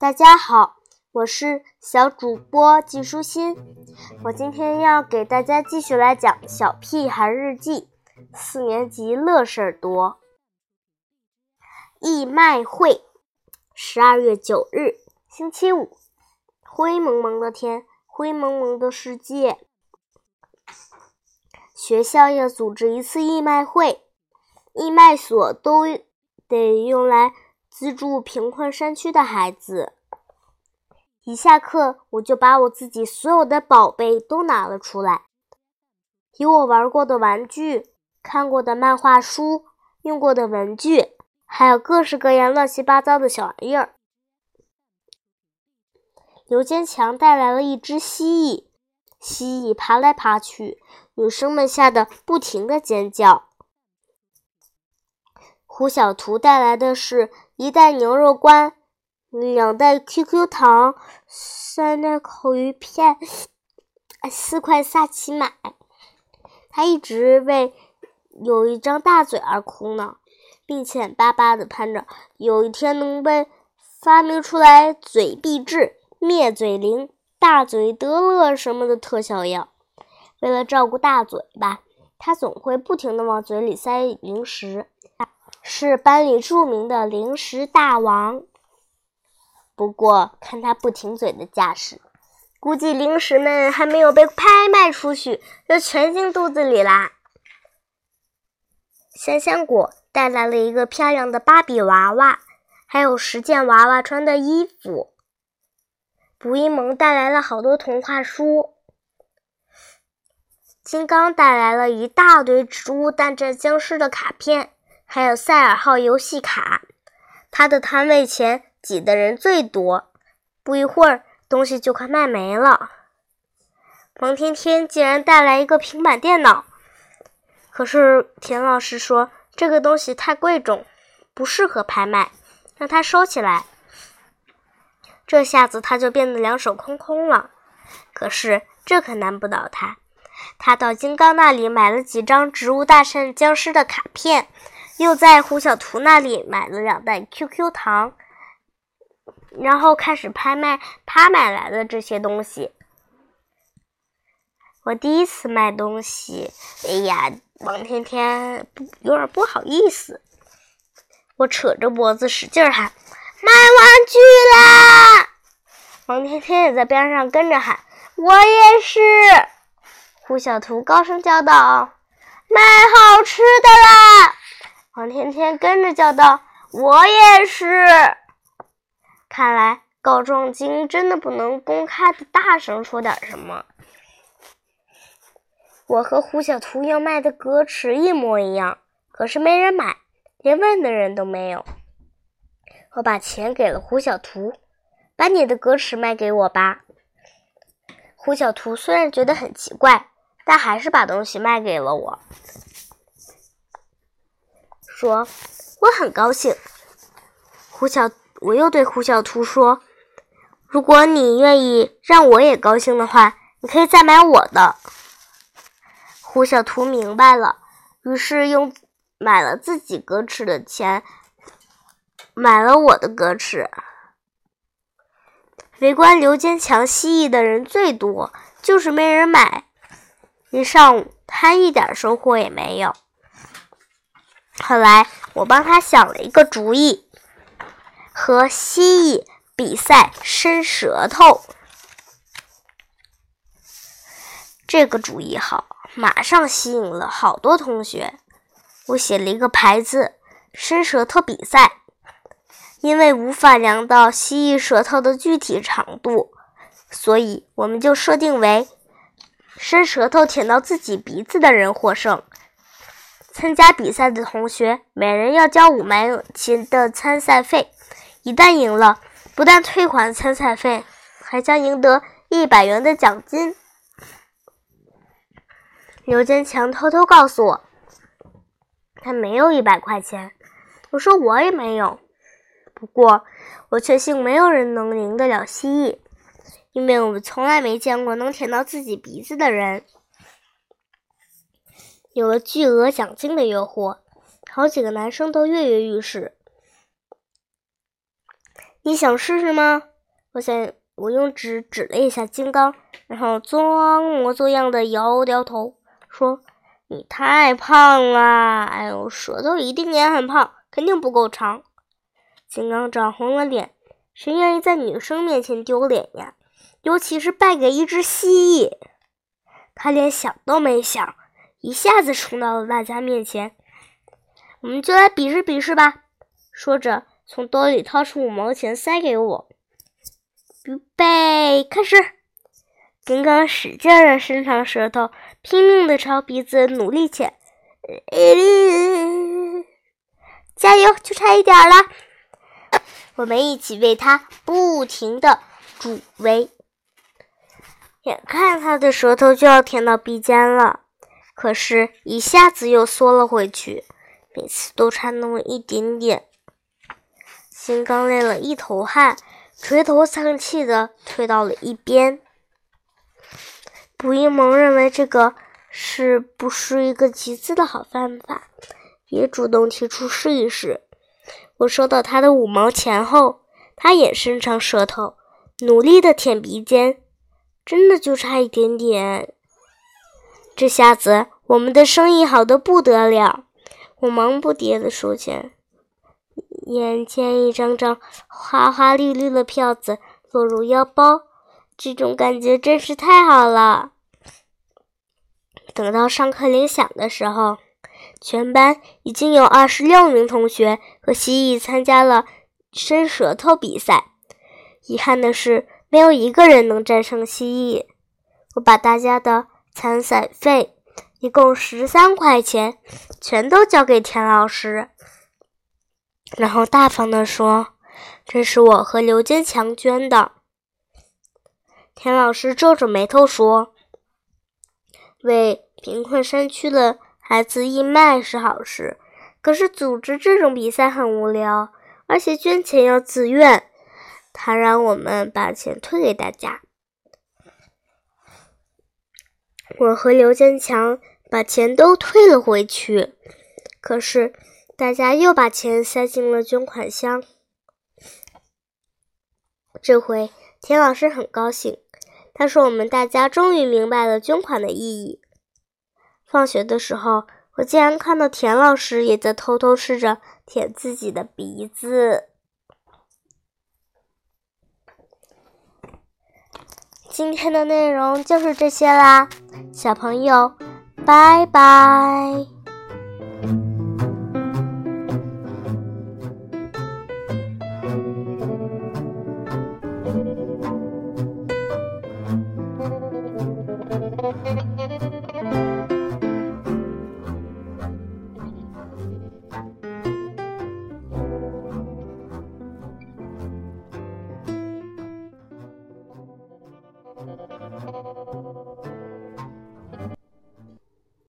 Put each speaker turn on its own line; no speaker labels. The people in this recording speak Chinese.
大家好，我是小主播季舒心。我今天要给大家继续来讲《小屁孩日记》四年级乐事儿多。义卖会，十二月九日，星期五，灰蒙蒙的天，灰蒙蒙的世界。学校要组织一次义卖会，义卖所都得用来。资助贫困山区的孩子。一下课，我就把我自己所有的宝贝都拿了出来，有我玩过的玩具、看过的漫画书、用过的文具，还有各式各样乱七八糟的小玩意儿。刘坚强带来了一只蜥蜴，蜥蜴爬来爬去，女生们吓得不停的尖叫。胡小图带来的是一袋牛肉干，两袋 QQ 糖，三袋烤鱼片，四块萨琪玛。他一直为有一张大嘴而哭呢，并且巴巴的盼着有一天能被发明出来嘴闭治、灭嘴灵、大嘴得乐什么的特效药。为了照顾大嘴巴，他总会不停的往嘴里塞零食。是班里著名的零食大王。不过看他不停嘴的架势，估计零食们还没有被拍卖出去，就全进肚子里啦。香香果带来了一个漂亮的芭比娃娃，还有十件娃娃穿的衣服。卜一萌带来了好多童话书。金刚带来了一大堆《植物大战僵尸》的卡片。还有赛尔号游戏卡，他的摊位前挤的人最多，不一会儿东西就快卖没了。王天天竟然带来一个平板电脑，可是田老师说这个东西太贵重，不适合拍卖，让他收起来。这下子他就变得两手空空了。可是这可难不倒他，他到金刚那里买了几张《植物大战僵尸》的卡片。又在胡小图那里买了两袋 QQ 糖，然后开始拍卖他买来的这些东西。我第一次卖东西，哎呀，王天天不有点不好意思。我扯着脖子使劲喊：“卖玩具啦！”王天天也在边上跟着喊：“我也是。”胡小图高声叫道：“卖好吃的啦！”黄天天跟着叫道：“我也是。”看来告状精真的不能公开的大声说点什么。我和胡小图要卖的格尺一模一样，可是没人买，连问的人都没有。我把钱给了胡小图，把你的格尺卖给我吧。胡小图虽然觉得很奇怪，但还是把东西卖给了我。说我很高兴，胡小我又对胡小图说：“如果你愿意让我也高兴的话，你可以再买我的。”胡小图明白了，于是用买了自己格尺的钱买了我的格尺。围观刘坚强蜥蜴的人最多，就是没人买。一上午，他一点收获也没有。后来，我帮他想了一个主意，和蜥蜴比赛伸舌头。这个主意好，马上吸引了好多同学。我写了一个牌子：“伸舌头比赛。”因为无法量到蜥蜴舌头的具体长度，所以我们就设定为伸舌头舔到自己鼻子的人获胜。参加比赛的同学每人要交五枚钱的参赛费，一旦赢了，不但退还参赛费，还将赢得一百元的奖金。刘坚强偷偷告诉我，他没有一百块钱。我说我也没有，不过我确信没有人能赢得了蜥蜴，因为我们从来没见过能舔到自己鼻子的人。有了巨额奖金的诱惑，好几个男生都跃跃欲试。你想试试吗？我想，我用指指了一下金刚，然后装模作样的摇摇头，说：“你太胖了，哎呦，舌头一定也很胖，肯定不够长。”金刚涨红了脸，谁愿意在女生面前丢脸呀？尤其是败给一只蜥蜴。他连想都没想，一下子冲到了大家面前。我们就来比试比试吧！说着。从兜里掏出五毛钱塞给我，预备开始！金刚使劲的伸长舌头，拼命的朝鼻子努力舔，加油，就差一点了！我们一起为他不停的助威。眼看他的舌头就要舔到鼻尖了，可是，一下子又缩了回去，每次都差那么一点点。金刚累了一头汗，垂头丧气的退到了一边。卜一萌认为这个是不是一个集资的好办法，也主动提出试一试。我收到他的五毛钱后，他也伸长舌头，努力的舔鼻尖，真的就差一点点。这下子我们的生意好的不得了，我忙不迭的收钱。眼前一张张花花绿绿的票子落入腰包，这种感觉真是太好了。等到上课铃响的时候，全班已经有二十六名同学和蜥蜴参加了伸舌头比赛。遗憾的是，没有一个人能战胜蜥蜴。我把大家的参赛费，一共十三块钱，全都交给田老师。然后大方地说：“这是我和刘坚强捐的。”田老师皱着眉头说：“为贫困山区的孩子义卖是好事，可是组织这种比赛很无聊，而且捐钱要自愿。他让我们把钱退给大家。”我和刘坚强把钱都退了回去，可是。大家又把钱塞进了捐款箱。这回田老师很高兴，他说：“我们大家终于明白了捐款的意义。”放学的时候，我竟然看到田老师也在偷偷试着舔自己的鼻子。今天的内容就是这些啦，小朋友，拜拜。